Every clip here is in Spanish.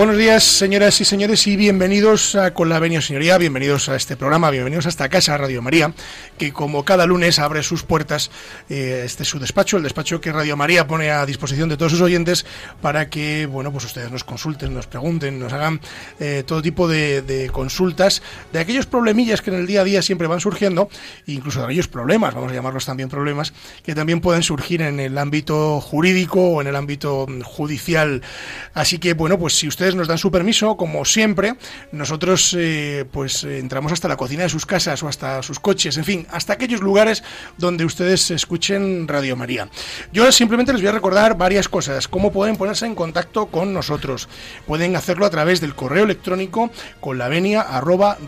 Buenos días, señoras y señores, y bienvenidos a Con la Venia Señoría, bienvenidos a este programa, bienvenidos a esta casa Radio María, que como cada lunes abre sus puertas, eh, este es su despacho, el despacho que Radio María pone a disposición de todos sus oyentes para que, bueno, pues ustedes nos consulten, nos pregunten, nos hagan eh, todo tipo de, de, consultas de aquellos problemillas que en el día a día siempre van surgiendo, incluso de aquellos problemas, vamos a llamarlos también problemas, que también pueden surgir en el ámbito jurídico o en el ámbito judicial. Así que, bueno, pues si ustedes nos dan su permiso, como siempre, nosotros eh, pues entramos hasta la cocina de sus casas o hasta sus coches, en fin, hasta aquellos lugares donde ustedes escuchen Radio María. Yo simplemente les voy a recordar varias cosas, cómo pueden ponerse en contacto con nosotros. Pueden hacerlo a través del correo electrónico con la venia arroba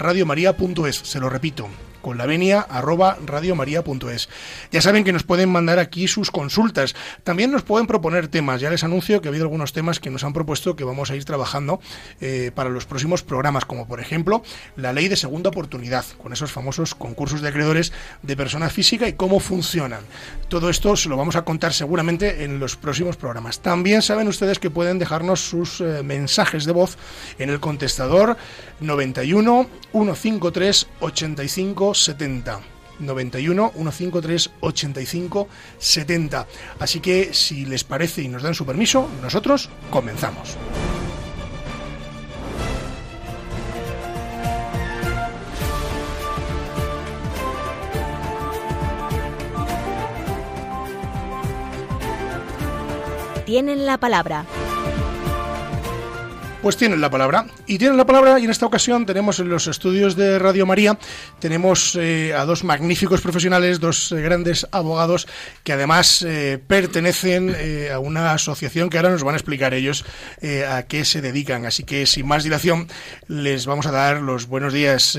se lo repito, con la venia arroba radiomaria.es. Ya saben que nos pueden mandar aquí sus consultas. También nos pueden proponer temas. Ya les anuncio que ha habido algunos temas que nos han propuesto que vamos a ir trabajando eh, para los próximos programas, como por ejemplo la ley de segunda oportunidad, con esos famosos concursos de acreedores de persona física y cómo funcionan. Todo esto se lo vamos a contar seguramente en los próximos programas. También saben ustedes que pueden dejarnos sus eh, mensajes de voz en el contestador 91 153 85 70. 91 153 85 70. Así que si les parece y nos dan su permiso, nosotros comenzamos. Tienen la palabra. Pues tienen la palabra. Y tienen la palabra y en esta ocasión tenemos en los estudios de Radio María, tenemos eh, a dos magníficos profesionales, dos eh, grandes abogados que además eh, pertenecen eh, a una asociación que ahora nos van a explicar ellos eh, a qué se dedican. Así que sin más dilación les vamos a dar los buenos días.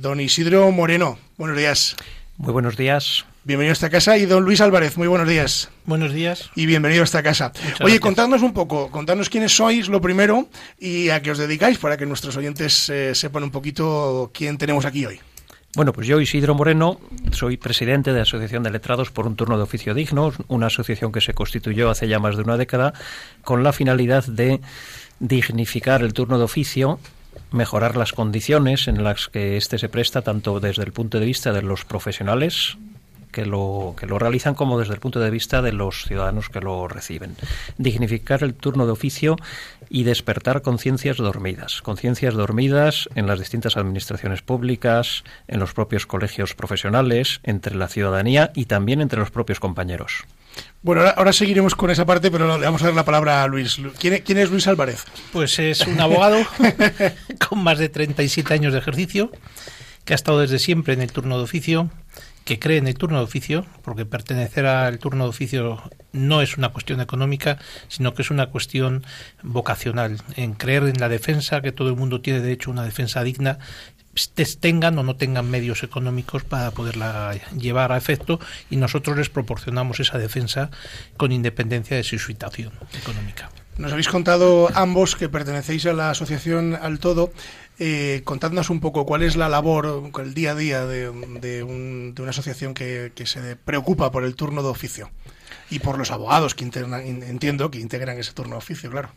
don Isidro Moreno, buenos días. Muy buenos días. Bienvenido a esta casa y don Luis Álvarez, muy buenos días. Buenos días. Y bienvenido a esta casa. Muchas Oye, gracias. contadnos un poco, contadnos quiénes sois, lo primero, y a qué os dedicáis, para que nuestros oyentes eh, sepan un poquito quién tenemos aquí hoy. Bueno, pues yo, Isidro Moreno, soy presidente de la Asociación de Letrados por un Turno de Oficio Digno, una asociación que se constituyó hace ya más de una década con la finalidad de dignificar el turno de oficio, mejorar las condiciones en las que éste se presta, tanto desde el punto de vista de los profesionales que lo, que lo realizan como desde el punto de vista de los ciudadanos que lo reciben. Dignificar el turno de oficio y despertar conciencias dormidas. Conciencias dormidas en las distintas administraciones públicas, en los propios colegios profesionales, entre la ciudadanía y también entre los propios compañeros. Bueno, ahora, ahora seguiremos con esa parte, pero le vamos a dar la palabra a Luis. Lu- ¿Quién, es- quién es Luis Álvarez? Pues es un abogado con más de 37 años de ejercicio, que ha estado desde siempre en el turno de oficio, que cree en el turno de oficio, porque pertenecer al turno de oficio no es una cuestión económica, sino que es una cuestión vocacional, en creer en la defensa, que todo el mundo tiene derecho a una defensa digna, tengan o no tengan medios económicos para poderla llevar a efecto y nosotros les proporcionamos esa defensa con independencia de su situación económica. Nos habéis contado ambos que pertenecéis a la asociación Al Todo. Eh, contadnos un poco cuál es la labor, el día a día de, de un- de una asociación que, que se preocupa por el turno de oficio y por los abogados que entiendo que integran ese turno de oficio, claro.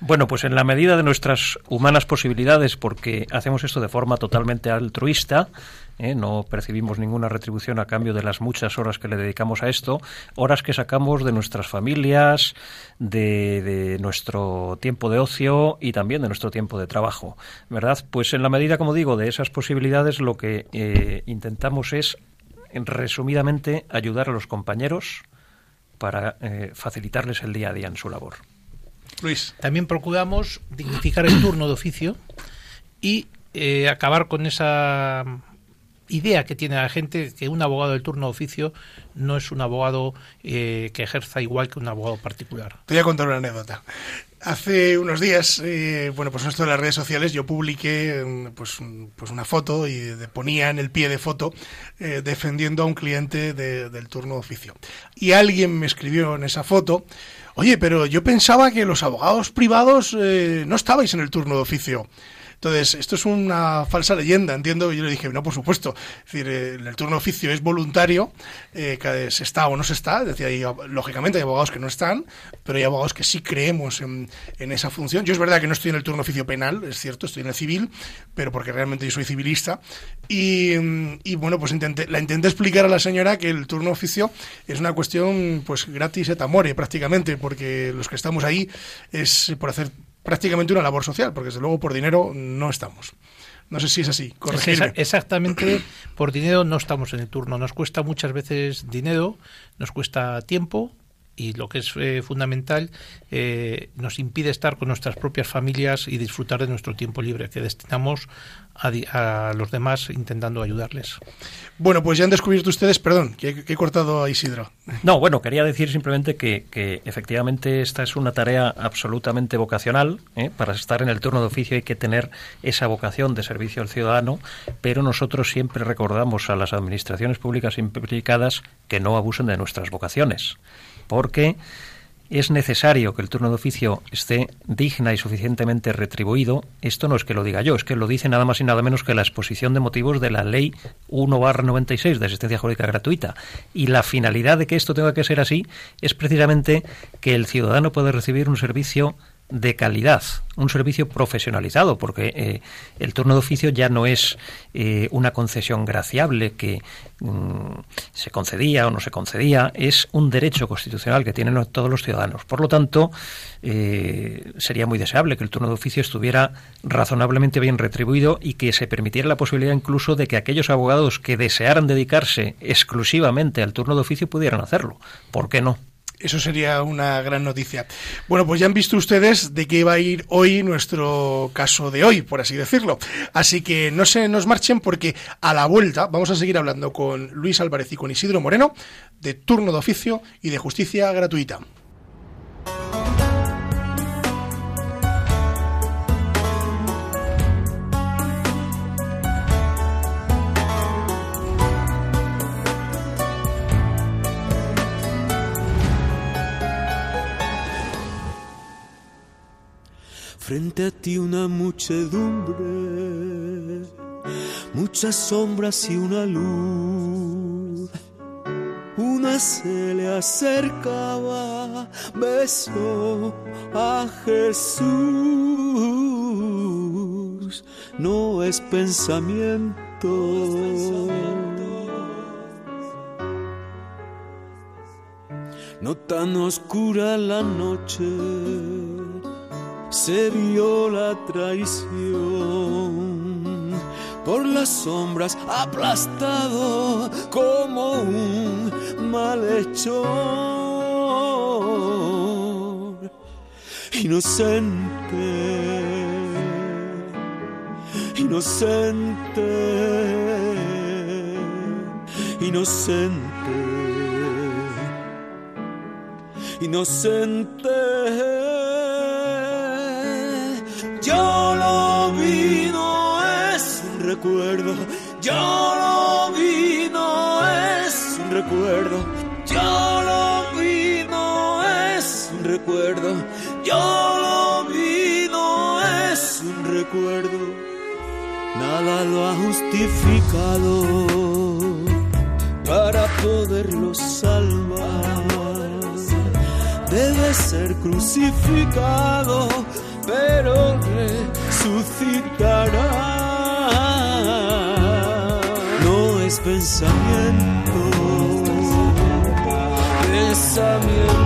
Bueno, pues en la medida de nuestras humanas posibilidades, porque hacemos esto de forma totalmente altruista, ¿eh? no percibimos ninguna retribución a cambio de las muchas horas que le dedicamos a esto, horas que sacamos de nuestras familias, de, de nuestro tiempo de ocio y también de nuestro tiempo de trabajo, ¿verdad? Pues en la medida, como digo, de esas posibilidades, lo que eh, intentamos es, en- resumidamente, ayudar a los compañeros para eh, facilitarles el día a día en su labor. Luis. También procuramos dignificar el turno de oficio y eh, acabar con esa idea que tiene la gente que un abogado del turno de oficio no es un abogado eh, que ejerza igual que un abogado particular. Te voy a contar una anécdota. Hace unos días, eh, bueno, pues esto de las redes sociales, yo publiqué mm, pues, un- pues una foto y ponía en el pie de foto eh, defendiendo a un cliente de- del turno de oficio. Y alguien me escribió en esa foto, oye, pero yo pensaba que los abogados privados no estabais en el turno de oficio. Entonces, esto es una falsa leyenda, entiendo. Y yo le dije, no, por supuesto. Es decir, eh, el turno oficio es voluntario, eh, que se está o no se está. Es decir, lógicamente hay abogados que no están, pero hay abogados que sí creemos en, esa función. Yo es verdad que no estoy en el turno oficio penal, es cierto, estoy en el civil, pero porque realmente yo soy civilista. Y, bueno, pues intenté, la intenté explicar a la señora que el turno oficio es una cuestión pues gratis et amore prácticamente, porque los que estamos ahí es por hacer prácticamente una labor social, porque desde luego por dinero no estamos. No sé si es así. exactamente, por dinero no estamos en el turno. Nos cuesta muchas veces dinero, nos cuesta tiempo y lo que es eh, fundamental, eh, nos impide estar con nuestras propias familias y disfrutar de nuestro tiempo libre que destinamos a, los demás intentando ayudarles. Bueno, pues ya han descubierto ustedes, perdón, que, he cortado a Isidro. No, bueno, quería decir simplemente que, efectivamente esta es una tarea absolutamente vocacional. ¿eh? Para estar en el turno de oficio hay que tener esa vocación de servicio al ciudadano, pero nosotros siempre recordamos a las administraciones públicas implicadas que no abusen de nuestras vocaciones, porque es necesario que el turno de oficio esté digna y suficientemente retribuido. Esto no es que lo diga yo, es que lo dice nada más y nada menos que la exposición de motivos de la Ley 1-96 de asistencia jurídica gratuita. Y la finalidad de que esto tenga que ser así es precisamente que el ciudadano pueda recibir un servicio de calidad, un servicio profesionalizado, porque eh, el turno de oficio ya no es eh, una concesión graciable que mm, se concedía o no se concedía, es un derecho constitucional que tienen todos los ciudadanos. Por lo tanto, eh, sería muy deseable que el turno de oficio estuviera razonablemente bien retribuido y que se permitiera la posibilidad incluso de que aquellos abogados que desearan dedicarse exclusivamente al turno de oficio pudieran hacerlo. ¿Por qué no? Eso sería una gran noticia. Bueno, pues ya han visto ustedes de qué va a ir hoy nuestro caso de hoy, por así decirlo. Así que no se nos marchen porque a la vuelta vamos a seguir hablando con Luis Álvarez y con Isidro Moreno de turno de oficio y de justicia gratuita. Frente a ti una muchedumbre, muchas sombras y una luz. Una se le acercaba, besó a Jesús. No es pensamiento. No tan oscura la noche se vio la traición. Por las sombras aplastado como un malhechor. Inocente, inocente, inocente, inocente. Yo lo vi, no es un recuerdo. Yo lo vi, no es un recuerdo. Yo lo vi, no es un recuerdo. Nada lo ha justificado para poderlo salvar. Debe ser crucificado pero resucitará. Es pensamiento, pensamiento.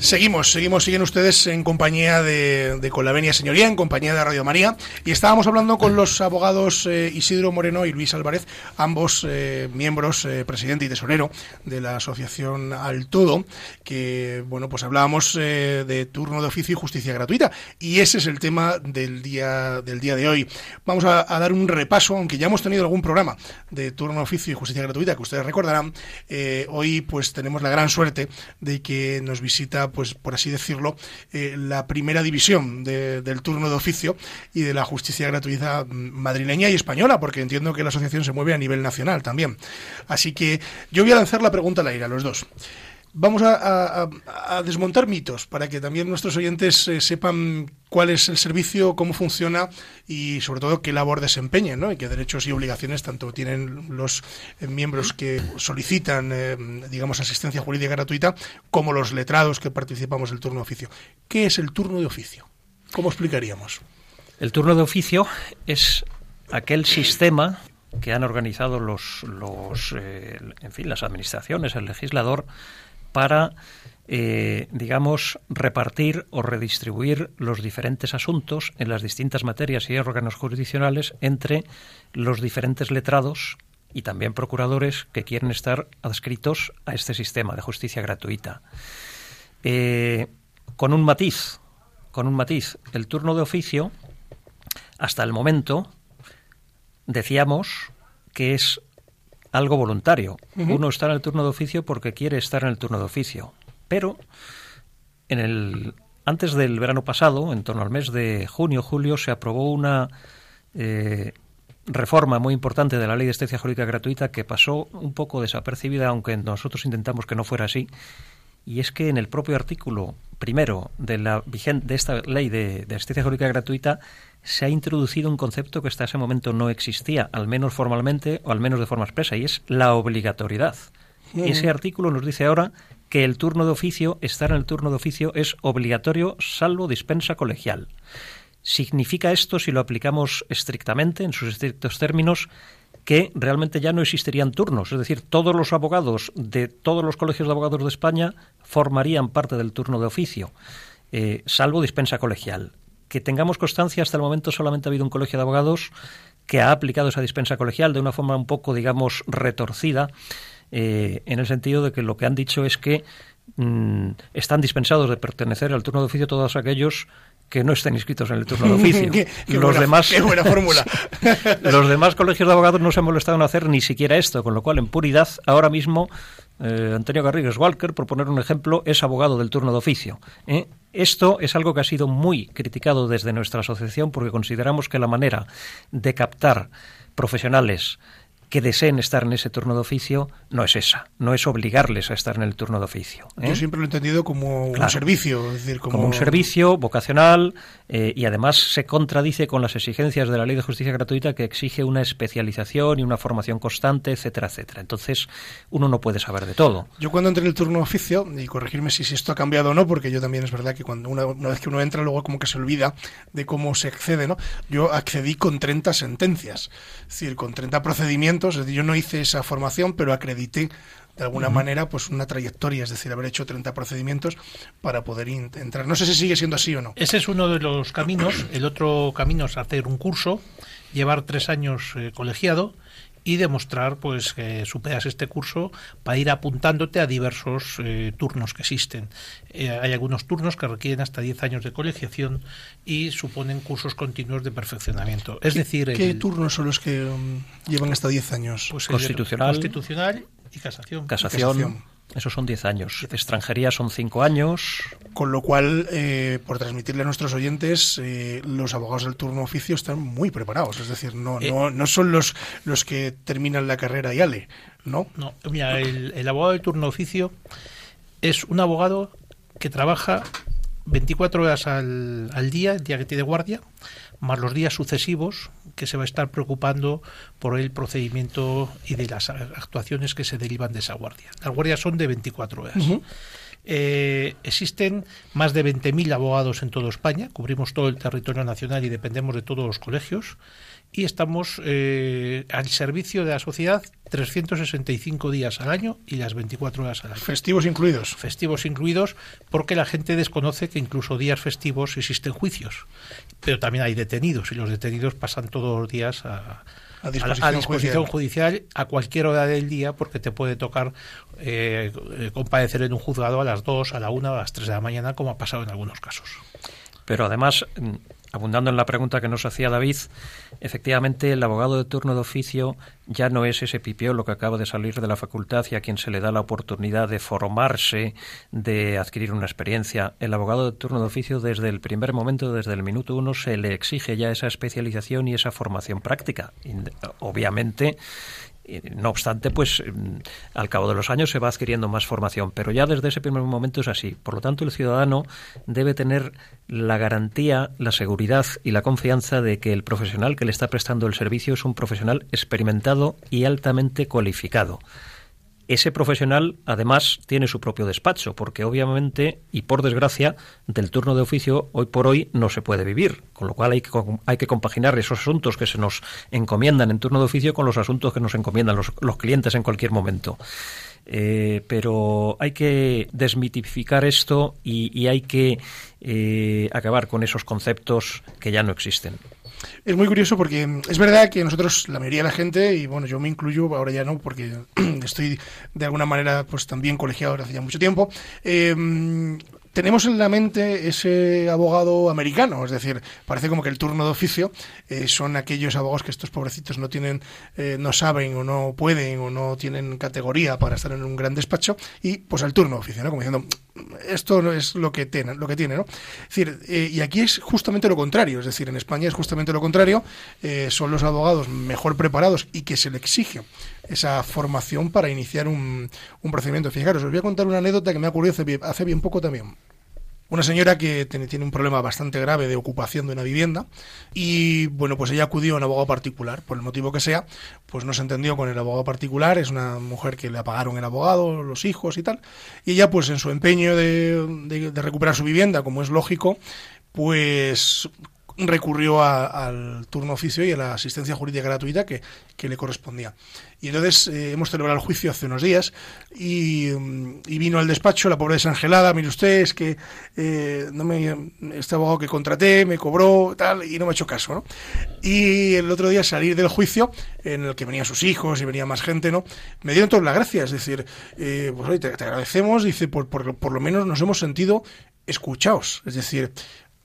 Seguimos, seguimos, siguen ustedes en compañía de, de Con la Venia Señoría, en compañía de Radio María, y estábamos hablando con los abogados eh, Isidro Moreno y Luis Álvarez, ambos eh, miembros, eh, presidente y tesorero de la asociación Al Todo, que, bueno, pues hablábamos de turno de oficio y justicia gratuita, y ese es el tema del día, del día de hoy. Vamos a, a dar un repaso, aunque ya hemos tenido algún programa de turno de oficio y justicia gratuita, que ustedes recordarán, hoy pues tenemos la gran suerte de que nos visita pues por así decirlo, eh, la primera división de- del turno de oficio y de la justicia gratuita mm, madrileña y española, porque entiendo que la asociación se mueve a nivel nacional también. Así que yo voy a lanzar la pregunta al aire a los dos. Vamos a, a- desmontar mitos para que también nuestros oyentes eh, sepan cuál es el servicio, cómo funciona y sobre todo qué labor desempeñan ¿no? y qué derechos y obligaciones tanto tienen los eh, miembros que solicitan, eh, digamos, asistencia jurídica gratuita como los letrados que participamos del turno de oficio. ¿Qué es el turno de oficio? ¿Cómo explicaríamos? El turno de oficio es aquel sistema que han organizado los, los en fin, las administraciones, el legislador, para, eh, digamos, repartir o redistribuir los diferentes asuntos en las distintas materias y órganos jurisdiccionales entre los diferentes letrados y también procuradores que quieren estar adscritos a este sistema de justicia gratuita. Eh, con un matiz, con un matiz, el turno de oficio, hasta el momento, decíamos que es algo voluntario. Uno está en el turno de oficio porque quiere estar en el turno de oficio. Pero en el antes del verano pasado, en torno al mes de junio julio, se aprobó una eh, reforma muy importante de la ley de asistencia jurídica gratuita que pasó un poco desapercibida, aunque nosotros intentamos que no fuera así. Y es que en el propio artículo primero de la de esta ley de, de asistencia jurídica gratuita se ha introducido un concepto que hasta ese momento no existía, al menos formalmente o al menos de forma expresa, y es la obligatoriedad. Y ese artículo nos dice ahora que el turno de oficio, estar en el turno de oficio, es obligatorio salvo dispensa colegial. Significa esto, si lo aplicamos estrictamente, en sus estrictos términos, que realmente ya no existirían turnos. Es decir, todos los abogados de todos los colegios de abogados de España formarían parte del turno de oficio, eh, salvo dispensa colegial. Que tengamos constancia, hasta el momento solamente ha habido un colegio de abogados que ha aplicado esa dispensa colegial de una forma un poco, digamos, retorcida, eh, en el sentido de que lo que han dicho es que mm, están dispensados de pertenecer al turno de oficio todos aquellos que no estén inscritos en el turno de oficio. Qué- qué los buena- demás, qué buena fórmula. los demás colegios de abogados no se han molestado en hacer ni siquiera esto, con lo cual, en puridad, ahora mismo, eh, Antonio Garrigues Walker, por poner un ejemplo, es abogado del turno de oficio. ¿eh? Esto es algo que ha sido muy criticado desde nuestra asociación porque consideramos que la manera de captar profesionales que deseen estar en ese turno de oficio no es esa, no es obligarles a estar en el turno de oficio. ¿eh? Yo siempre lo he entendido como un servicio, es decir, como, como un servicio vocacional eh, y además se contradice con las exigencias de la ley de justicia gratuita que exige una especialización y una formación constante, etcétera, etcétera. Entonces, uno no puede saber de todo. Yo cuando entré en el turno oficio, y corregirme si, si esto ha cambiado o no, porque yo también es verdad que cuando una, una vez que uno entra, luego como que se olvida de cómo se accede, ¿no? Yo accedí con 30 sentencias, es decir, con 30 procedimientos, es decir, yo no hice esa formación, pero acredité de alguna manera pues una trayectoria, es decir, haber hecho 30 procedimientos para poder entrar. No sé si sigue siendo así o no. Ese es uno de los caminos. El otro camino es hacer un curso, llevar tres años eh, colegiado y demostrar pues que superas este curso para ir apuntándote a diversos eh, turnos que existen. Eh, hay algunos turnos que requieren hasta 10 años de colegiación y suponen cursos continuos de perfeccionamiento. Es decir, ¿Qué el- turnos son los que um, llevan hasta 10 años? pues el de Constitucional. Y casación. Casación, Casación. Eso son 10 años. Extranjería son 5 años. Con lo cual, eh, por transmitirle a nuestros oyentes, eh, los abogados del turno oficio están muy preparados. Es decir, no, Eh. no, no son los, los que terminan la carrera y ale, ¿no? No, mira, el, el abogado de turno oficio es un abogado que trabaja 24 horas al, al día, el día que tiene guardia, más los días sucesivos que se va a estar preocupando por el procedimiento y de las actuaciones que se derivan de esa guardia. Las guardias son de 24 horas. Eh, existen más de 20.000 abogados en toda España, cubrimos todo el territorio nacional y dependemos de todos los colegios y estamos eh, al servicio de la sociedad 365 días al año y las 24 horas al año. Festivos incluidos. Festivos incluidos, porque la gente desconoce que incluso días festivos existen juicios. Pero también hay detenidos y los detenidos pasan todos los días a, A disposición, la- a disposición judicial a cualquier hora del día porque te puede tocar eh, eh, comparecer en un juzgado a las 2, a la 1, a las 3 de la mañana, como ha pasado en algunos casos. Pero además, abundando en la pregunta que nos hacía David, efectivamente el abogado de turno de oficio ya no es ese pipiolo que acaba de salir de la facultad y a quien se le da la oportunidad de formarse, de adquirir una experiencia. El abogado de turno de oficio desde el primer momento, desde el minuto uno, se le exige ya esa especialización y esa formación práctica. Obviamente, no obstante, pues mm, al cabo de los años se va adquiriendo más formación, pero ya desde ese primer momento es así. Por lo tanto, el ciudadano debe tener la garantía, la seguridad y la confianza de que el profesional que le está prestando el servicio es un profesional experimentado y altamente cualificado. Ese profesional, además, tiene su propio despacho, porque obviamente, y por desgracia, del turno de oficio hoy por hoy no se puede vivir, con lo cual hay que, hay que compaginar esos asuntos que se nos encomiendan en turno de oficio con los asuntos que nos encomiendan los, los clientes en cualquier momento. Eh, pero hay que desmitificar esto y, hay que eh, acabar con esos conceptos que ya no existen. Es muy curioso porque es verdad que nosotros, la mayoría de la gente, y bueno, yo me incluyo, ahora ya no, porque estoy de alguna manera pues también colegiado hace ya mucho tiempo, eh, tenemos en la mente ese abogado americano, es decir, parece como que el turno de oficio eh, son aquellos abogados que estos pobrecitos no tienen, eh, no saben o no pueden o no tienen categoría para estar en un gran despacho y pues al turno de oficio, ¿no? Como diciendo, esto no es lo que tiene, lo que tiene, ¿no? Es decir, eh, y aquí es justamente lo contrario, es decir, en España es justamente lo contrario, son los abogados mejor preparados y que se le exige esa formación para iniciar un, un procedimiento. Fijaros, os voy a contar una anécdota que me ha ocurrido hace bien, poco también. Una señora que tiene, un problema bastante grave de ocupación de una vivienda y bueno, pues ella acudió a un abogado particular, por el motivo que sea, pues no se entendió con el abogado particular, es una mujer que le apagaron el abogado, los hijos y tal, y ella pues en su empeño de recuperar su vivienda, como es lógico, pues recurrió a- al turno oficio y a la asistencia jurídica gratuita que, que le correspondía. Y entonces eh, hemos celebrado el juicio hace unos días y, mm, y vino al despacho la pobre desangelada, mire usted, es que eh, no me, este abogado que contraté me cobró tal y no me ha hecho caso. ¿no? Y el otro día salir del juicio, en el que venían sus hijos y venía más gente, ¿no? me dieron todas las gracias, es decir, eh, pues te, agradecemos, dice, por, por lo menos nos hemos sentido escuchados, es decir,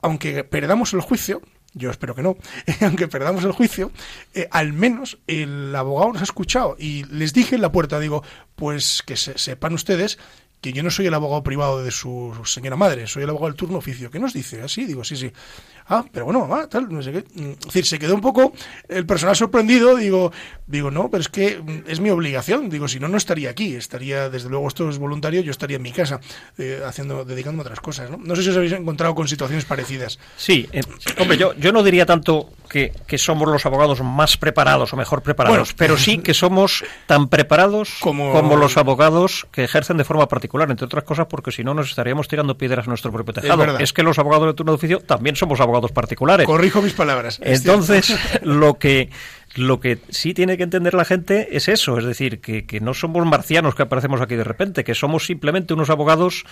aunque perdamos el juicio, yo espero que no, aunque perdamos el juicio, eh, al menos el abogado nos ha escuchado y les dije en la puerta, digo, pues que se- sepan ustedes que yo no soy el abogado privado de su señora madre, soy el abogado del turno oficio. ¿Qué nos dice? Así, digo, sí, sí. Ah, pero bueno, mamá, tal, no sé qué. Mm, Es decir, se quedó un poco el personal sorprendido, digo, digo, no, pero es que mm, es mi obligación, digo, si no, no estaría aquí, estaría, desde luego esto es voluntario, yo estaría en mi casa, eh, haciendo, dedicándome a otras cosas, ¿no? No sé si os habéis encontrado con situaciones parecidas. Sí, eh, hombre, yo, yo no diría tanto que, que somos los abogados más preparados o mejor preparados, Bueno. pero sí que somos tan preparados Como- como... los abogados que ejercen de forma particular, entre otras cosas, porque si no nos estaríamos tirando piedras a nuestro propio tejado. verdad. Es, que los abogados de turno de oficio también somos abogados particulares. Corrijo mis palabras. es Entonces, lo que lo que sí tiene que entender la gente es eso, es decir, que, que no somos marcianos que aparecemos aquí de repente, que somos simplemente unos abogados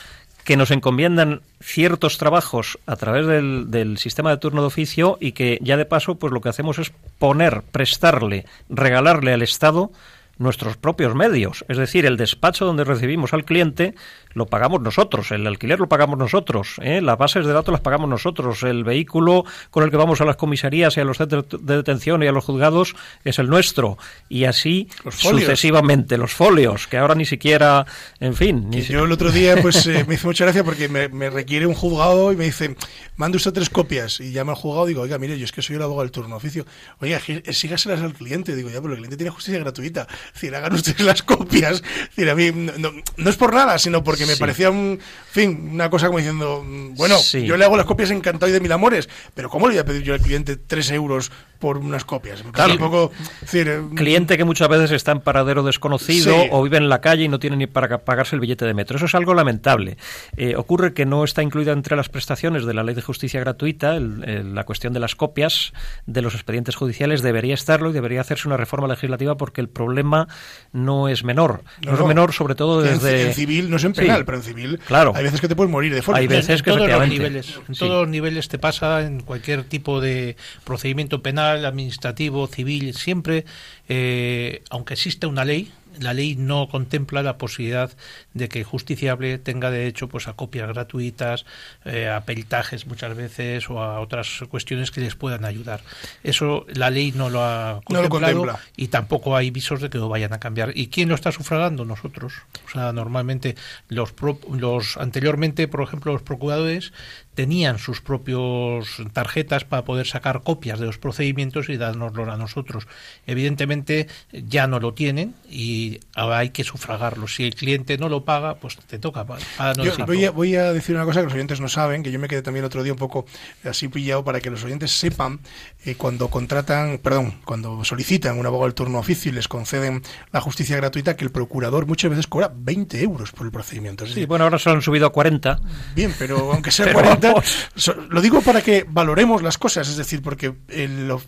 que nos encomiendan ciertos trabajos a través del, del sistema de turno de oficio y que ya de paso, pues lo que hacemos es poner, prestarle, regalarle al Estado nuestros propios medios. Es decir, el despacho donde recibimos al cliente lo pagamos nosotros, el alquiler lo pagamos nosotros, ¿eh? las bases de datos las pagamos nosotros, el vehículo con el que vamos a las comisarías y a los centros de detención y a los juzgados es el nuestro. Y así sucesivamente, los folios, que ahora ni siquiera, en fin. Ni yo el otro día pues eh, me hizo mucha gracia porque me, requiere un juzgado y me dice, mande usted tres copias. Y llama al juzgado y digo, oiga, mire, yo es que soy el abogado del turno oficio. Oiga, sígaselas al cliente. Digo, ya, pero el cliente tiene justicia gratuita. Es decir, hagan ustedes las copias. Es decir, a mí no, es por nada, sino porque me parecía un, fin, una cosa como diciendo, bueno, yo le hago las copias encantado y de mil amores, pero ¿cómo le voy a pedir yo al cliente tres euros por unas copias? claro. un poco, eh, cliente que muchas veces está en paradero desconocido o vive en la calle y no tiene ni para pagarse el billete de metro. Eso es algo lamentable. Eh, ocurre que no está incluida entre las prestaciones de la Ley de Justicia Gratuita la cuestión de las copias de los expedientes judiciales. Debería estarlo y debería hacerse una reforma legislativa porque el problema no es menor. No, es menor, sobre todo desde. En, civil, no es en penal, pero en civil. Claro. Hay veces que te puedes morir de forma. Hay veces que todos los niveles, en todos los niveles te pasa en cualquier tipo de procedimiento penal, administrativo, civil, siempre, eh, aunque exista una ley, la ley no contempla la posibilidad de que el justiciable tenga derecho pues a copias gratuitas, eh, a peritajes muchas veces o a otras cuestiones que les puedan ayudar. Eso la ley no lo ha contemplado y tampoco hay visos de que lo vayan a cambiar. ¿Y quién lo está sufragando? Nosotros. O sea, normalmente los, los anteriormente, por ejemplo, los procuradores tenían sus propios tarjetas para poder sacar copias de los procedimientos y dárnoslo a nosotros. Evidentemente ya no lo tienen y hay que sufragarlo. Si el cliente no lo paga, pues te toca voy, a, decir una cosa que los oyentes no saben, que yo me quedé también otro día un poco así pillado para que los oyentes sepan eh, cuando contratan, perdón, cuando solicitan un abogado del turno oficio y les conceden la justicia gratuita, que el procurador muchas veces cobra 20 euros por el procedimiento. sí, bueno, ahora se han subido a 40. Bien, pero aunque sea 40 lo digo para que valoremos las cosas, es decir, porque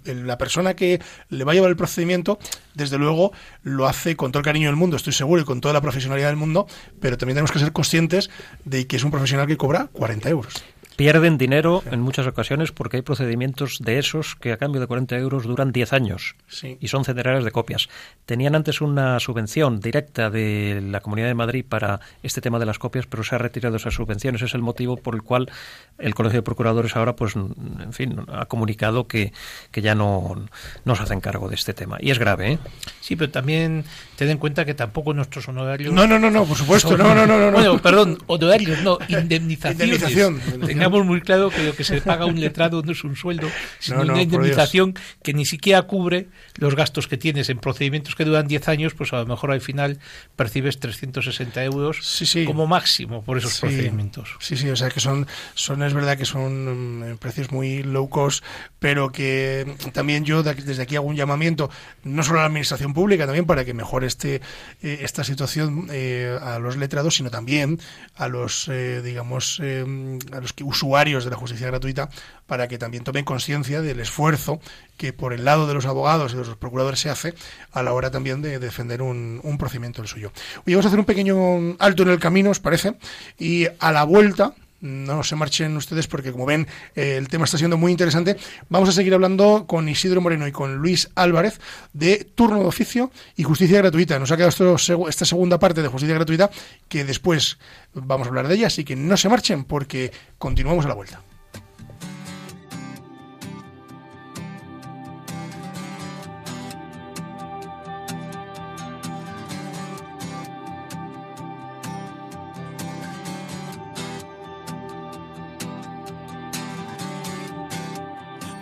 la persona que le va a llevar el procedimiento, desde luego, lo hace con todo el cariño del mundo, estoy seguro, y con toda la profesionalidad del mundo, pero también tenemos que ser conscientes de que es un profesional que cobra 40 euros. Pierden dinero en muchas ocasiones porque hay procedimientos de esos que a cambio de 40 euros duran 10 años y son centenares de copias. Tenían antes una subvención directa de la Comunidad de Madrid para este tema de las copias, pero se ha retirado esa subvención. Ese es el motivo por el cual el Colegio de Procuradores ahora, pues, en fin, ha comunicado que, que ya no, no se hacen cargo de este tema. Y es grave, ¿eh? Sí, pero también ten en cuenta que tampoco nuestros honorarios... No, no, no, no por supuesto. No, no, no, no. Bueno, perdón, honorarios, no, indemnizaciones. Indemnización tengamos muy claro que lo que se paga un letrado no es un sueldo, sino una indemnización que ni siquiera cubre los gastos que tienes en procedimientos que duran 10 años, pues a lo mejor al final percibes 360 euros como máximo por esos procedimientos. Sí, sí, o sea que son, son es verdad que son mm, precios muy low cost, pero que también yo desde aquí hago un llamamiento, no solo a la administración pública, también para que mejore este, eh, esta situación eh, a los letrados, sino también a los, eh, digamos, a los que usuarios de la justicia gratuita para que también tomen conciencia del esfuerzo que por el lado de los abogados y de los procuradores se hace a la hora también de defender un, procedimiento del suyo. Hoy vamos a hacer un pequeño alto en el camino, ¿os parece? Y a la vuelta no se marchen ustedes porque como ven eh, el tema está siendo muy interesante. Vamos a seguir hablando con Isidro Moreno y con Luis Álvarez de turno de oficio y justicia gratuita. Nos ha quedado esta segunda parte de justicia gratuita que después vamos a hablar de ella, así que no se marchen porque continuamos a la vuelta.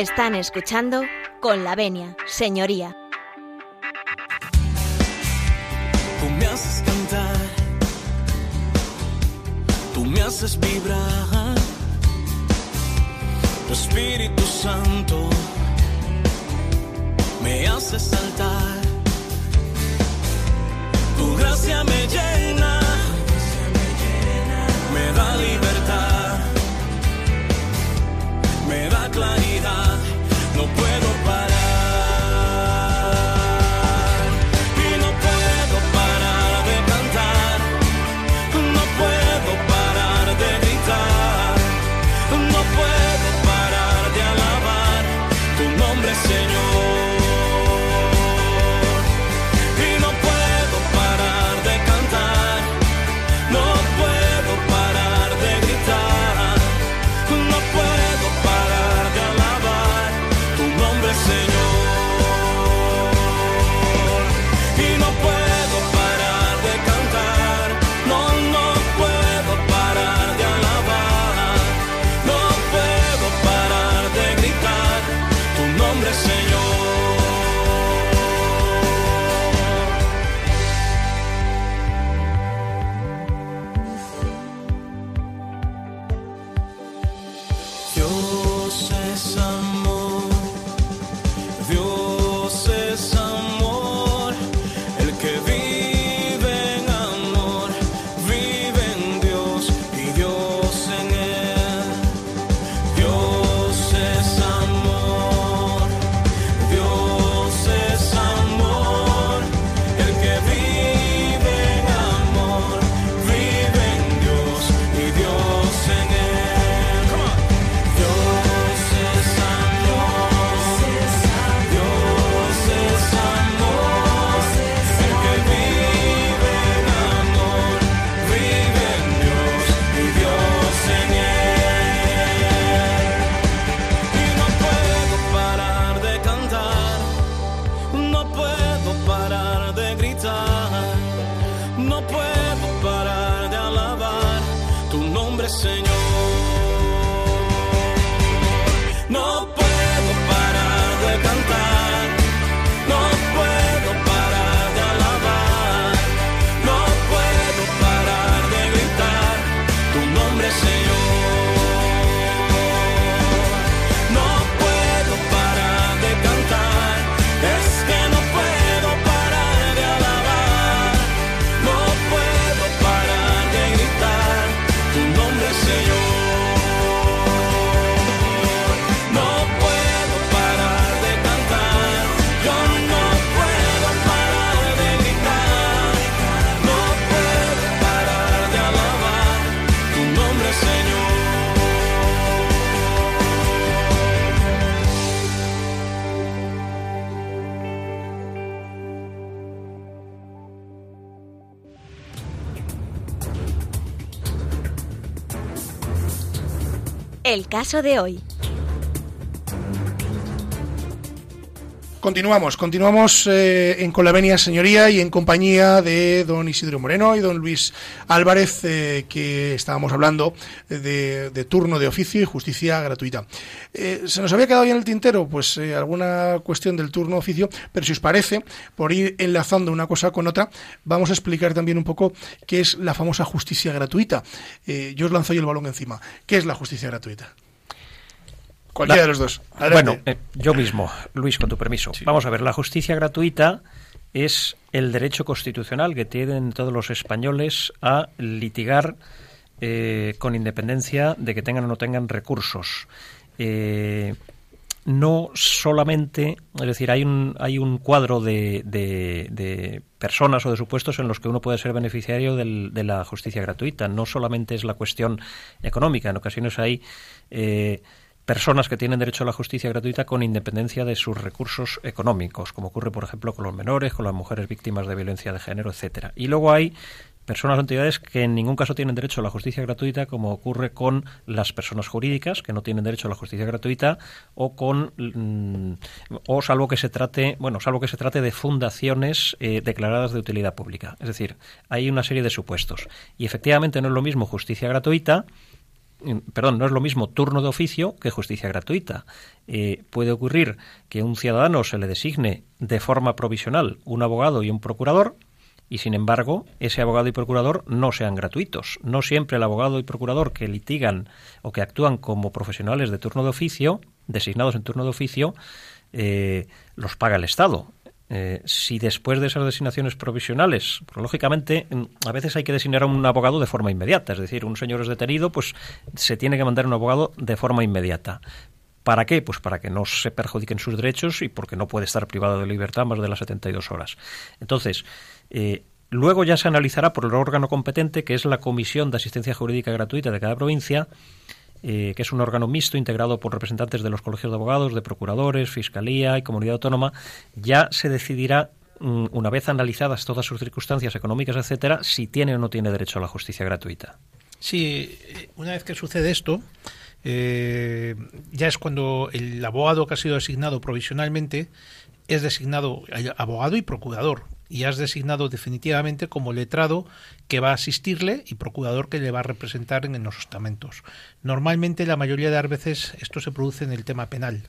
Están escuchando con la venia, señoría. Tú me haces cantar, tú me haces vibrar, tu Espíritu Santo me hace saltar, tu gracia me llena, me da libertad, me da claridad, El caso de hoy. Continuamos, continuamos eh, en Colavenia Señoría y en compañía de don Isidro Moreno y don Luis Álvarez, eh, que estábamos hablando de, turno de oficio y justicia gratuita. Eh, ¿Se nos había quedado ya en el tintero? Pues alguna cuestión del turno oficio, pero si os parece, por ir enlazando una cosa con otra, vamos a explicar también un poco qué es la famosa justicia gratuita. Yo os lanzo yo el balón encima. ¿Qué es la justicia gratuita? Cualquiera La- de los dos. Bueno, eh, yo mismo, Luis, con tu permiso. Vamos a ver, la justicia gratuita es el derecho constitucional que tienen todos los españoles a litigar eh, con independencia de que tengan o no tengan recursos. Eh, no solamente, es decir, hay un, hay un cuadro de, de, de personas o de supuestos en los que uno puede ser beneficiario del, de la justicia gratuita. No solamente es la cuestión económica, en ocasiones hay eh, personas que tienen derecho a la justicia gratuita con independencia de sus recursos económicos, como ocurre, por ejemplo, con los menores, con las mujeres víctimas de violencia de género, etcétera. Y luego hay personas o entidades que en ningún caso tienen derecho a la justicia gratuita, como ocurre con las personas jurídicas que no tienen derecho a la justicia gratuita, o con mm, o salvo que se trate, bueno, salvo que se trate de fundaciones eh, declaradas de utilidad pública. Es decir, hay una serie de supuestos. Y efectivamente no es lo mismo justicia gratuita perdón, no es lo mismo turno de oficio que justicia gratuita. Eh, puede ocurrir que a un ciudadano se le designe de forma provisional un abogado y un procurador y sin embargo ese abogado y procurador no sean gratuitos. No siempre el abogado y procurador que litigan o que actúan como profesionales de turno de oficio, designados en turno de oficio, eh, los paga el Estado. Eh, si después de esas designaciones provisionales, lógicamente, a veces hay que designar a un abogado de forma inmediata, es decir, un señor es detenido, pues se tiene que mandar un abogado de forma inmediata. ¿Para qué? Pues para que no se perjudiquen sus derechos y porque no puede estar privado de libertad más de las 72 horas. Entonces, eh, luego ya se analizará por el órgano competente, que es la Comisión de Asistencia Jurídica Gratuita de cada provincia, eh, que es un órgano mixto integrado por representantes de los colegios de abogados, de procuradores, fiscalía y comunidad autónoma, ya se decidirá mm, una vez analizadas todas sus circunstancias económicas, etcétera, si tiene o no tiene derecho a la justicia gratuita. Sí, una vez que sucede esto, eh, ya es cuando el abogado que ha sido designado provisionalmente es designado abogado y procurador y has designado definitivamente como letrado que va a asistirle y procurador que le va a representar en los estamentos. Normalmente, la mayoría de las veces, esto se produce en el tema penal.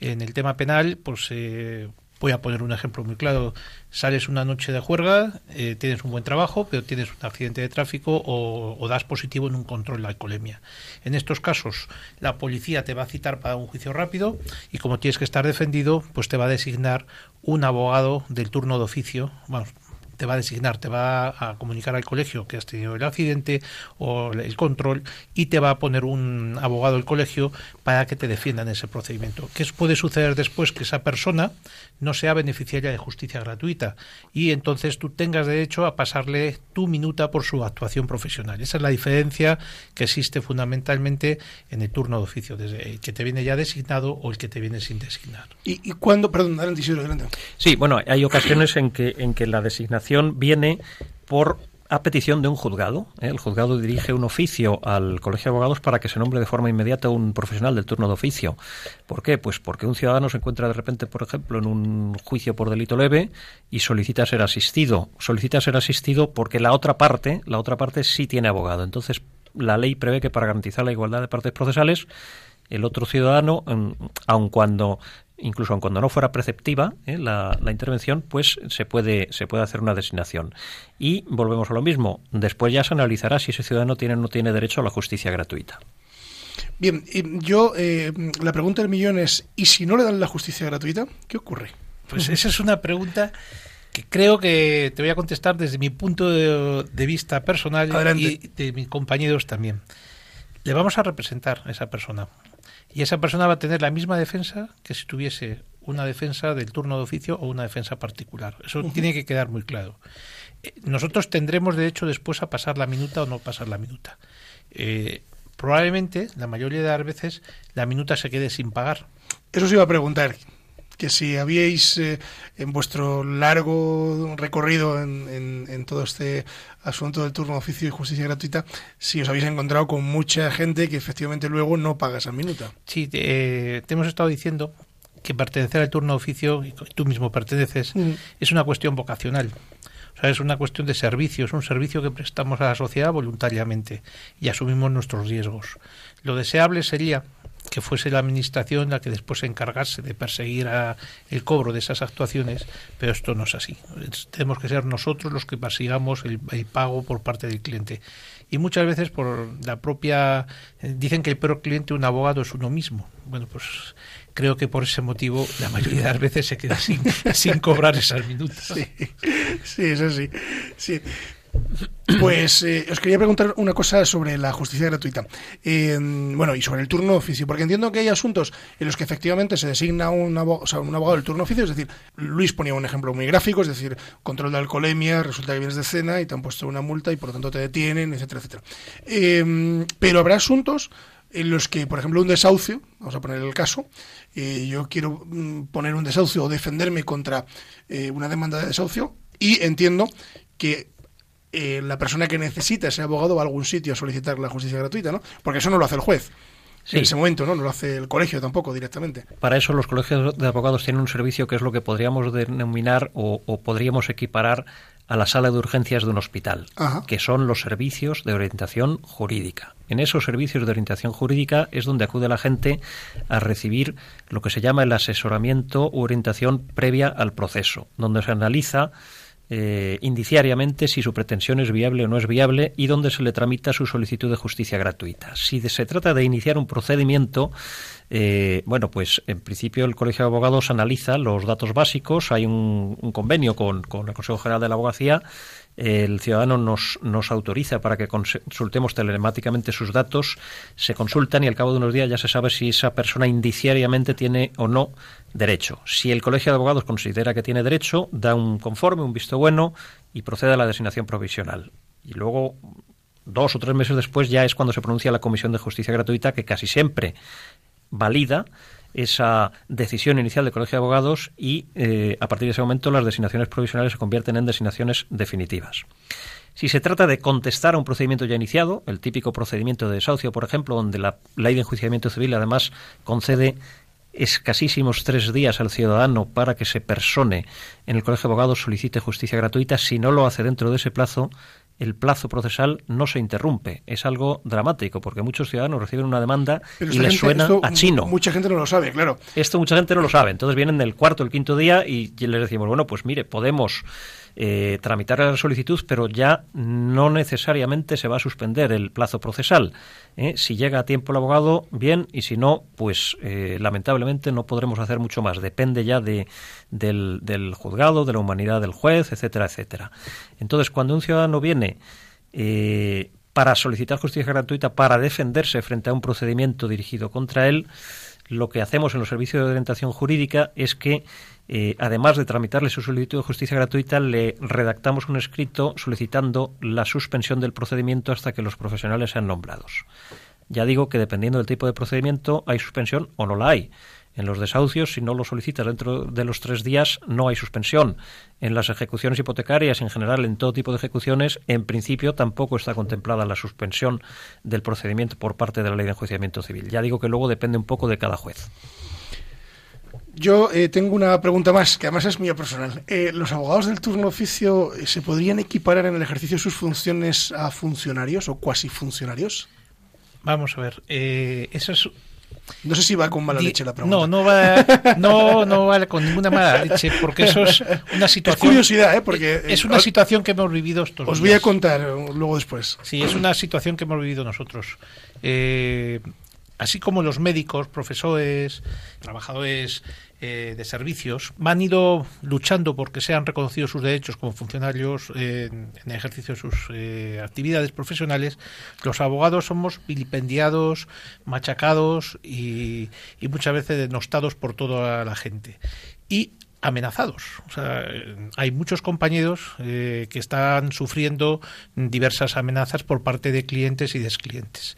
En el tema penal, pues eh, Voy a poner un ejemplo muy claro. Sales una noche de juerga, eh, tienes un buen trabajo, pero tienes un accidente de tráfico o, das positivo en un control de alcoholemia. En estos casos, la policía te va a citar para un juicio rápido y como tienes que estar defendido, pues te va a designar un abogado del turno de oficio, vamos, te va a designar, te va a comunicar al colegio que has tenido el accidente o el control y te va a poner un abogado del colegio para que te defiendan ese procedimiento. ¿Qué puede suceder después? Que esa persona no sea beneficiaria de justicia gratuita y entonces tú tengas derecho a pasarle tu minuta por su actuación profesional. Esa es la diferencia que existe fundamentalmente en el turno de oficio, desde el que te viene ya designado o el que te viene sin designar. ¿Y, y cuándo? Perdón, adelante, adelante. Sí, bueno, hay ocasiones en que, en que la designación viene por a petición de un juzgado. ¿eh? El juzgado dirige un oficio al Colegio de Abogados para que se nombre de forma inmediata un profesional del turno de oficio. ¿Por qué? Pues porque un ciudadano se encuentra de repente, por ejemplo, en un juicio por delito leve y solicita ser asistido. Solicita ser asistido porque la otra parte, la otra parte sí tiene abogado. Entonces, la ley prevé que para garantizar la igualdad de partes procesales, el otro ciudadano, aun cuando incluso aun cuando no fuera preceptiva ¿eh? la, la, intervención, pues se puede, se puede hacer una designación. Y volvemos a lo mismo, después ya se analizará si ese ciudadano tiene o no tiene derecho a la justicia gratuita. Bien, yo, eh, la pregunta del millón es, ¿y si no le dan la justicia gratuita? ¿Qué ocurre? Pues esa es una pregunta que creo que te voy a contestar desde mi punto de, de vista personal Adelante. y de mis compañeros también. Le vamos a representar a esa persona. Y esa persona va a tener la misma defensa que si tuviese una defensa del turno de oficio o una defensa particular. Eso uh -huh. tiene que quedar muy claro. Eh, nosotros tendremos derecho después a pasar la minuta o no pasar la minuta. Eh, probablemente, la mayoría de las veces, la minuta se quede sin pagar. Eso se iba a preguntar que si habíais eh, en vuestro largo recorrido en, en, en, todo este asunto del turno de oficio y justicia gratuita, si os habéis encontrado con mucha gente que efectivamente luego no paga esa minuta. Sí, te, te hemos estado diciendo que pertenecer al turno de oficio, y tú mismo perteneces, mm. es una cuestión vocacional. O sea, es una cuestión de servicio, es un servicio que prestamos a la sociedad voluntariamente y asumimos nuestros riesgos. Lo deseable sería que fuese la administración la que después se encargase de perseguir a el cobro de esas actuaciones, pero esto no es así. Tenemos que ser nosotros los que persigamos el, pago por parte del cliente. Y muchas veces por la propia... Dicen que el peor cliente un abogado es uno mismo. Bueno, pues creo que por ese motivo la mayoría de las veces se queda sin, sin cobrar esas minutas. Sí, sí, eso sí. sí. Pues eh, os quería preguntar una cosa sobre la justicia gratuita. Eh, bueno, y sobre el turno oficio, porque entiendo que hay asuntos en los que efectivamente se designa un abogado, o sea, un abogado del turno oficio, es decir, Luis ponía un ejemplo muy gráfico, es decir, control de alcoholemia, resulta que vienes de cena y te han puesto una multa y por lo tanto te detienen, etcétera, etcétera. Eh, pero habrá asuntos en los que, por ejemplo, un desahucio, vamos a poner el caso, eh, yo quiero mm, poner un desahucio o defenderme contra eh, una demanda de desahucio y entiendo que eh, la persona que necesita ese abogado va a algún sitio a solicitar la justicia gratuita, ¿no? Porque eso no lo hace el juez. Sí. En ese momento, ¿no? No lo hace el colegio tampoco directamente. Para eso los colegios de abogados tienen un servicio que es lo que podríamos denominar o, o podríamos equiparar a la sala de urgencias de un hospital, Ajá. que son los servicios de orientación jurídica. En esos servicios de orientación jurídica es donde acude la gente a recibir lo que se llama el asesoramiento u orientación previa al proceso, donde se analiza eh, indiciariamente si su pretensión es viable o no es viable y donde se le tramita su solicitud de justicia gratuita. Si se trata de iniciar un procedimiento, eh, bueno, pues en principio el Colegio de Abogados analiza los datos básicos, hay un, un convenio con, con el Consejo General de la Abogacía, el ciudadano nos, nos autoriza para que consultemos telemáticamente sus datos, se consultan y al cabo de unos días ya se sabe si esa persona indiciariamente tiene o no derecho. Si el Colegio de Abogados considera que tiene derecho, da un conforme, un visto bueno y procede a la designación provisional. Y luego, dos o tres meses después, ya es cuando se pronuncia la Comisión de Justicia Gratuita, que casi siempre valida esa decisión inicial del Colegio de Abogados y eh, a partir de ese momento las designaciones provisionales se convierten en designaciones definitivas. Si se trata de contestar a un procedimiento ya iniciado, el típico procedimiento de desahucio, por ejemplo, donde la ley de enjuiciamiento civil además concede escasísimos tres días al ciudadano para que se persone en el Colegio de Abogados solicite justicia gratuita, si no lo hace dentro de ese plazo, el plazo procesal no se interrumpe. Es algo dramático porque muchos ciudadanos reciben una demanda Pero y les gente- suena esto a chino. Mucha gente no lo sabe, claro. Esto mucha gente no lo sabe. Entonces vienen del cuarto el quinto día y les decimos, bueno, pues mire, podemos eh, tramitar la solicitud, pero ya no necesariamente se va a suspender el plazo procesal. ¿eh? Si llega a tiempo el abogado, bien, y si no, pues eh, lamentablemente no podremos hacer mucho más. Depende ya de, del, del juzgado, de la humanidad del juez, etcétera, etcétera. Entonces, cuando un ciudadano viene eh, para solicitar justicia gratuita, para defenderse frente a un procedimiento dirigido contra él, lo que hacemos en los servicios de orientación jurídica es que, eh, además de tramitarle su solicitud de justicia gratuita, le redactamos un escrito solicitando la suspensión del procedimiento hasta que los profesionales sean nombrados. Ya digo que dependiendo del tipo de procedimiento hay suspensión o no la hay. En los desahucios, si no lo solicitas dentro de los tres días, no hay suspensión. En las ejecuciones hipotecarias, en general, en todo tipo de ejecuciones, en principio tampoco está contemplada la suspensión del procedimiento por parte de la ley de enjuiciamiento civil. Ya digo que luego depende un poco de cada juez. Yo eh, tengo una pregunta más, que además es mía personal. Eh, ¿Los abogados del turno oficio eh, se podrían equiparar en el ejercicio de sus funciones a funcionarios o cuasi funcionarios? Vamos a ver, eh, eso es No sé si va con mala Di- leche la pregunta. No, no va, no, no vale con ninguna mala leche, porque eso es una Es situación. curiosidad, ¿eh? Porque es una situación que hemos vivido estos Os voy a contar luego después. Sí, es una situación que hemos vivido nosotros. Eh, así como los médicos, profesores, trabajadores eh, de servicios han ido luchando porque sean reconocidos sus derechos como funcionarios eh, en ejercicio de sus eh, actividades profesionales, los abogados somos vilipendiados, machacados y, muchas veces denostados por toda la gente. Y amenazados. O sea, hay muchos compañeros que están sufriendo diversas amenazas por parte de clientes y desclientes.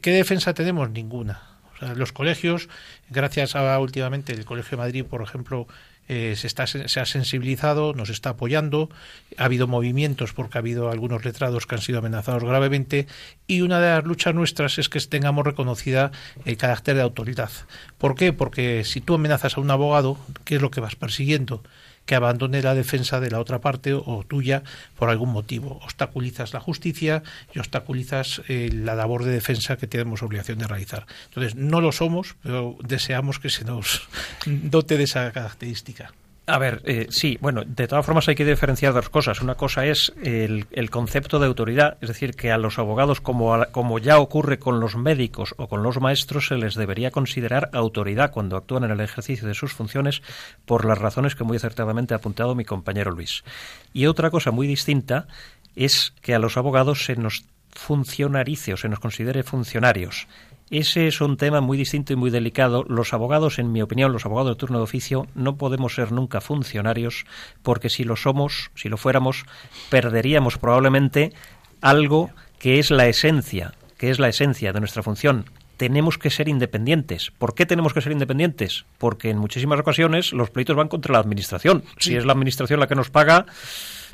¿Qué defensa tenemos? Ninguna. O sea, los colegios, gracias a últimamente el Colegio de Madrid, por ejemplo, eh, se, está, se ha sensibilizado, nos está apoyando, ha habido movimientos porque ha habido algunos letrados que han sido amenazados gravemente y una de las luchas nuestras es que tengamos reconocida el carácter de autoridad. ¿Por qué? Porque si tú amenazas a un abogado, ¿qué es lo que vas persiguiendo? Que abandone la defensa de la otra parte o tuya por algún motivo. Obstaculizas la justicia y obstaculizas eh, la labor de defensa que tenemos obligación de realizar. Entonces, no lo somos, pero deseamos que se nos dote de esa característica. A ver, eh, sí, bueno, de todas formas hay que diferenciar dos cosas. Una cosa es el, concepto de autoridad, es decir, que a los abogados, como, a- como ya ocurre con los médicos o con los maestros, se les debería considerar autoridad cuando actúan en el ejercicio de sus funciones por las razones que muy acertadamente ha apuntado mi compañero Luis. Y otra cosa muy distinta es que a los abogados se nos funcionarice o se nos considere funcionarios. Ese es un tema muy distinto y muy delicado. Los abogados, en mi opinión, los abogados de turno de oficio, no podemos ser nunca funcionarios porque si lo somos, si lo fuéramos, perderíamos probablemente algo que es la esencia, que es la esencia de nuestra función. Tenemos que ser independientes. ¿Por qué tenemos que ser independientes? Porque en muchísimas ocasiones los pleitos van contra la administración. Si es la administración la que nos paga,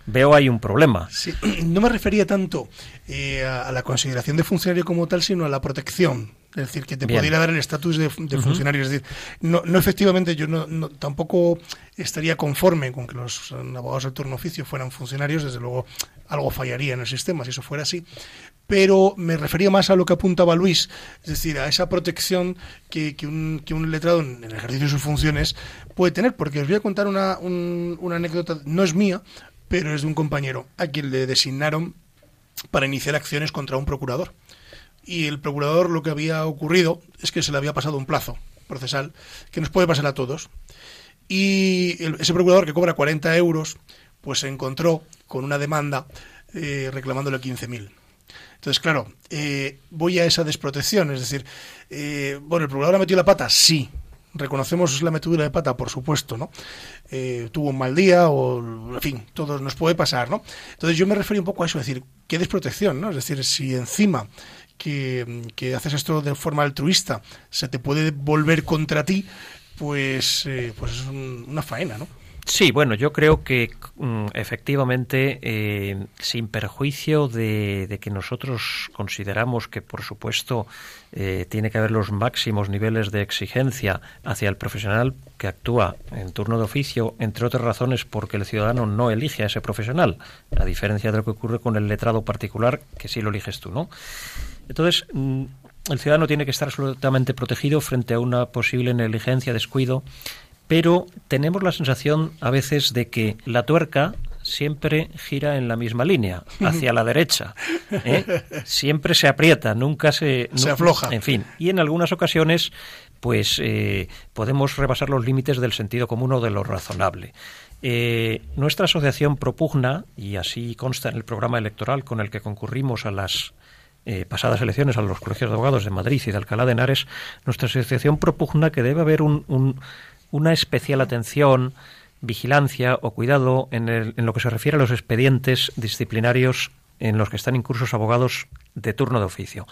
veo ahí un problema. Sí, no me refería tanto eh, a la consideración de funcionario como tal, sino a la protección. Es decir, que te Bien. pudiera dar el estatus de, de funcionario. Es decir, no, no efectivamente, yo no, no- tampoco estaría conforme con que los eh, abogados de turno oficio fueran funcionarios. Desde luego, algo fallaría en el sistema si eso fuera así. Pero me refería más a lo que apuntaba Luis, es decir, a esa protección que, que un, que un letrado en el ejercicio de sus funciones puede tener. Porque os voy a contar una, un- una anécdota, no es mía, pero es de un compañero a quien le designaron para iniciar acciones contra un procurador. Y el procurador lo que había ocurrido es que se le había pasado un plazo procesal que nos puede pasar a todos. Y ese procurador que cobra 40 euros, pues se encontró con una demanda eh, reclamándole 15.000. Entonces, claro, eh, voy a esa desprotección, es decir, eh, bueno, el procurador ha metido la pata, sí, reconocemos la metedura de pata, por supuesto, ¿no? Eh, tuvo un mal día o, en fin, todo nos puede pasar, ¿no? Entonces yo me refería un poco a eso, es decir, qué desprotección, ¿no? Es decir, si encima que, que haces esto de forma altruista se te puede volver contra ti, pues, eh, pues es un- una faena, ¿no? Sí, bueno, yo creo que mm, efectivamente, eh, sin perjuicio de, que nosotros consideramos que, por supuesto, eh, tiene que haber los máximos niveles de exigencia hacia el profesional que actúa en turno de oficio, entre otras razones porque el ciudadano no elige a ese profesional, a diferencia de lo que ocurre con el letrado particular, que sí lo eliges tú, ¿no? Entonces, mm, el ciudadano tiene que estar absolutamente protegido frente a una posible negligencia, descuido, pero tenemos la sensación a veces de que la tuerca siempre gira en la misma línea, hacia la derecha. ¿eh? Siempre se aprieta, nunca se... Se afloja. En fin, y en algunas ocasiones pues eh, podemos rebasar los límites del sentido común o de lo razonable. Eh, nuestra asociación propugna, y así consta en el programa electoral con el que concurrimos a las eh, pasadas elecciones a los colegios de abogados de Madrid y de Alcalá de Henares, nuestra asociación propugna que debe haber un- un- una especial atención, vigilancia o cuidado en, el- en lo que se refiere a los expedientes disciplinarios en los que están incursos abogados de turno de oficio.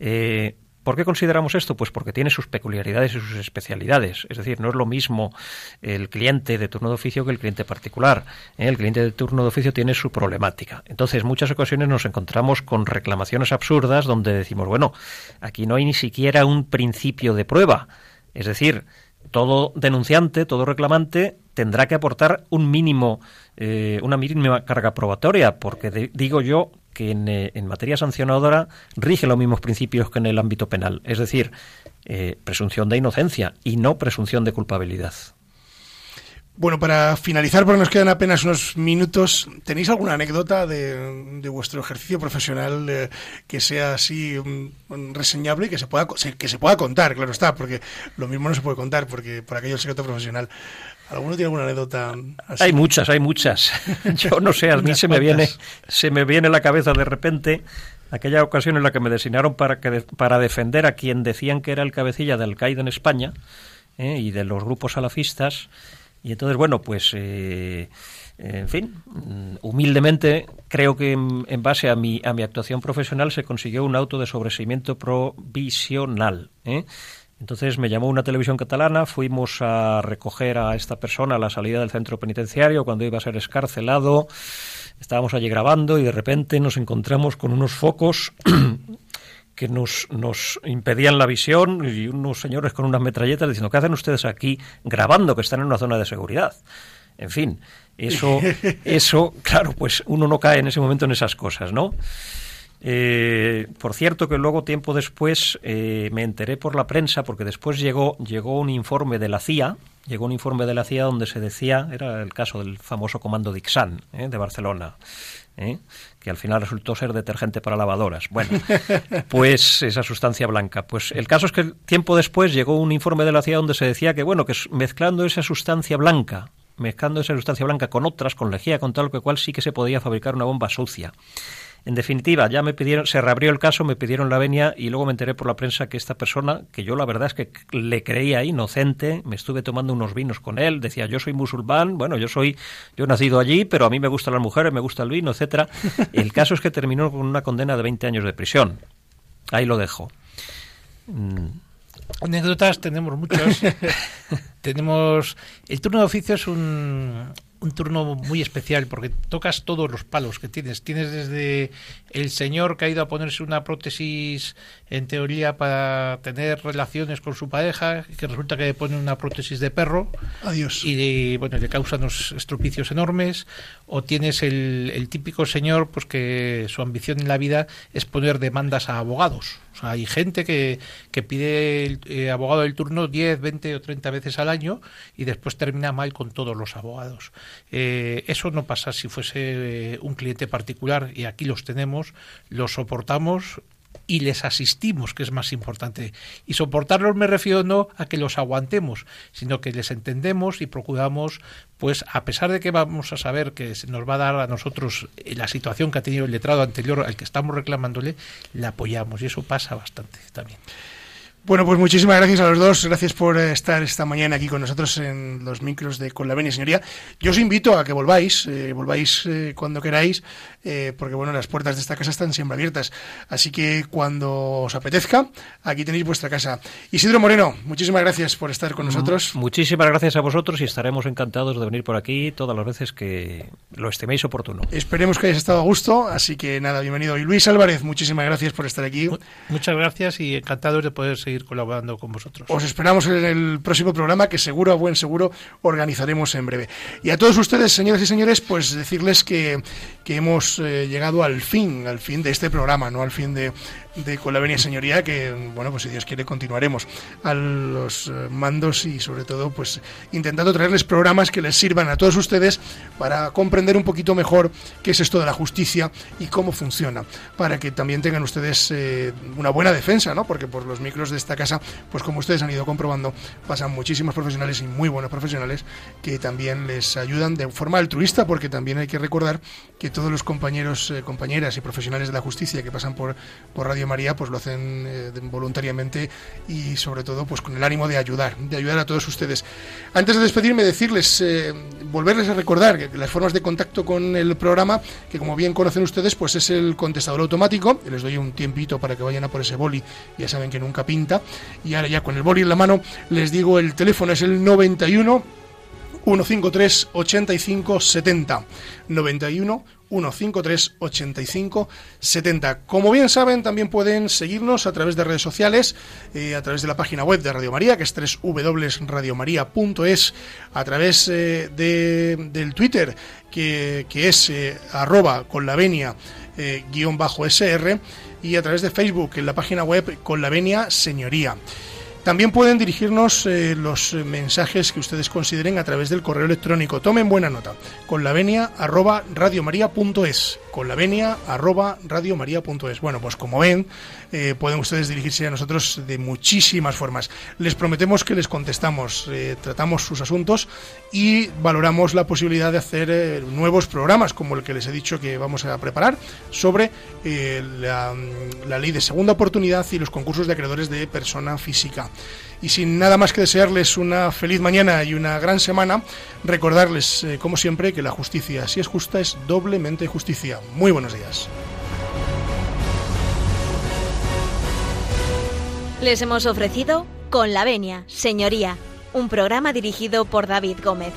Eh, ¿Por qué consideramos esto? Pues porque tiene sus peculiaridades y sus especialidades. Es decir, no es lo mismo el cliente de turno de oficio que el cliente particular. ¿eh? El cliente de turno de oficio tiene su problemática. Entonces, muchas ocasiones nos encontramos con reclamaciones absurdas donde decimos, bueno, aquí no hay ni siquiera un principio de prueba. Es decir, todo denunciante, todo reclamante tendrá que aportar un mínimo, eh, una mínima carga probatoria, porque digo yo que en, eh, en materia sancionadora rige los mismos principios que en el ámbito penal, es decir, eh, presunción de inocencia y no presunción de culpabilidad. Bueno, para finalizar, porque nos quedan apenas unos minutos, ¿tenéis alguna anécdota de, de vuestro ejercicio profesional eh, que sea así mm, reseñable y que se pueda que se pueda contar? Claro está, porque lo mismo no se puede contar porque por aquello el secreto profesional. ¿Alguno tiene alguna anécdota así? Hay muchas, hay muchas. Yo no sé, a mí se me viene, se me viene la cabeza de repente aquella ocasión en la que me designaron para que para defender a quien decían que era el cabecilla de Al Qaeda en España ¿eh? y de los grupos salafistas. Y entonces, bueno, pues, eh, en fin, humildemente creo que en, en base a mi, a mi actuación profesional se consiguió un auto de sobreseimiento provisional. ¿eh? Entonces me llamó una televisión catalana, fuimos a recoger a esta persona a la salida del centro penitenciario cuando iba a ser escarcelado. Estábamos allí grabando y de repente nos encontramos con unos focos que nos, nos impedían la visión y unos señores con unas metralletas diciendo, ¿qué hacen ustedes aquí grabando que están en una zona de seguridad? En fin, eso, eso, claro, pues uno no cae en ese momento en esas cosas, ¿no? Eh, por cierto que luego tiempo después eh, me enteré por la prensa porque después llegó llegó un informe de la CIA llegó un informe de la CIA donde se decía era el caso del famoso comando Dixan ¿eh? de Barcelona ¿eh? Que al final resultó ser detergente para lavadoras bueno pues esa sustancia blanca pues el caso es que tiempo después llegó un informe de la CIA donde se decía que bueno que mezclando esa sustancia blanca mezclando esa sustancia blanca con otras, con lejía, con tal que cual sí que se podía fabricar una bomba sucia. En definitiva, ya me pidieron, se reabrió el caso, me pidieron la venia y luego me enteré por la prensa que esta persona, que yo la verdad es que le creía inocente, me estuve tomando unos vinos con él, decía yo soy musulmán, bueno, yo soy, yo he nacido allí, pero a mí me gustan las mujeres, me gusta el vino, etcétera. El caso es que terminó con una condena de 20 años de prisión. Ahí lo dejo. Mm. Anécdotas tenemos muchas. tenemos. El turno de oficio es un, un turno muy especial porque tocas todos los palos que tienes. Tienes desde el señor que ha ido a ponerse una prótesis en teoría para tener relaciones con su pareja, que resulta que le pone una prótesis de perro. Adiós. Y bueno, le causa unos estropicios enormes. O tienes el, el típico señor pues que su ambición en la vida es poner demandas a abogados. Hay gente que, que pide el eh, abogado del turno 10, 20 o 30 veces al año y después termina mal con todos los abogados. Eh, eso no pasa si fuese eh, un cliente particular y aquí los tenemos, los soportamos y les asistimos, que es más importante. Y soportarlos me refiero no a que los aguantemos, sino que les entendemos y procuramos, pues a pesar de que vamos a saber que nos va a dar a nosotros la situación que ha tenido el letrado anterior al que estamos reclamándole, le apoyamos y eso pasa bastante también. Bueno, pues muchísimas gracias a los dos. Gracias por eh, estar esta mañana aquí con nosotros en los micros de Con la Venia, señoría. Yo os invito a que volváis, eh, volváis eh, cuando queráis, eh, porque bueno, las puertas de esta casa están siempre abiertas. Así que cuando os apetezca, aquí tenéis vuestra casa. Isidro Moreno, muchísimas gracias por estar con nosotros. Muchísimas gracias a vosotros y estaremos encantados de venir por aquí todas las veces que lo estiméis oportuno. Esperemos que hayáis estado a gusto, así que nada, bienvenido. Y Luis Álvarez, muchísimas gracias por estar aquí. Muchas gracias y encantados de poder seguir colaborando con vosotros. Os esperamos en el próximo programa que seguro, a buen seguro, organizaremos en breve. Y a todos ustedes, señoras y señores, pues decirles que, que hemos eh, llegado al fin, al fin de este programa, no al fin de, de Con la Venia Señoría, que, bueno, pues si Dios quiere continuaremos a los eh, mandos y sobre todo, pues intentando traerles programas que les sirvan a todos ustedes para comprender un poquito mejor qué es esto de la justicia y cómo funciona, para que también tengan ustedes eh, una buena defensa, ¿no? Porque por los micros de esta casa, pues como ustedes han ido comprobando, pasan muchísimos profesionales y muy buenos profesionales que también les ayudan de forma altruista, porque también hay que recordar que todos los compañeros, eh, compañeras y profesionales de la justicia que pasan por, por Radio María, pues lo hacen eh, voluntariamente y sobre todo pues con el ánimo de ayudar, de ayudar a todos ustedes. Antes de despedirme, decirles, eh, volverles a recordar las formas de contacto con el programa, que como bien conocen ustedes, pues es el contestador automático. Les doy un tiempito para que vayan a por ese boli, ya saben que nunca pinta. Y ahora ya con el boli en la mano, les digo el teléfono es el 91 153 85 70 91 153 85 70 como bien saben también pueden seguirnos a través de redes sociales eh, a través de la página web de Radio María que es www.radiomaria.es a través eh, de, del Twitter que, que es eh, arroba con la venia eh, guion bajo SR y a través de Facebook en la página web con la venia señoría también pueden dirigirnos eh, los eh, mensajes que ustedes consideren a través del correo electrónico. Tomen buena nota. Con la venia arroba radiomaria.es. Con la venia arroba radiomaria.es. Bueno, pues como ven, eh, pueden ustedes dirigirse a nosotros de muchísimas formas. Les prometemos que les contestamos, eh, tratamos sus asuntos y valoramos la posibilidad de hacer eh, nuevos programas, como el que les he dicho que vamos a preparar, sobre la, la ley de segunda oportunidad y los concursos de acreedores de persona física. Y sin nada más que desearles una feliz mañana y una gran semana, recordarles, eh, como siempre, que la justicia, si es justa, es doblemente justicia. Muy buenos días. Les hemos ofrecido Con la Venia, Señoría, un programa dirigido por David Gómez.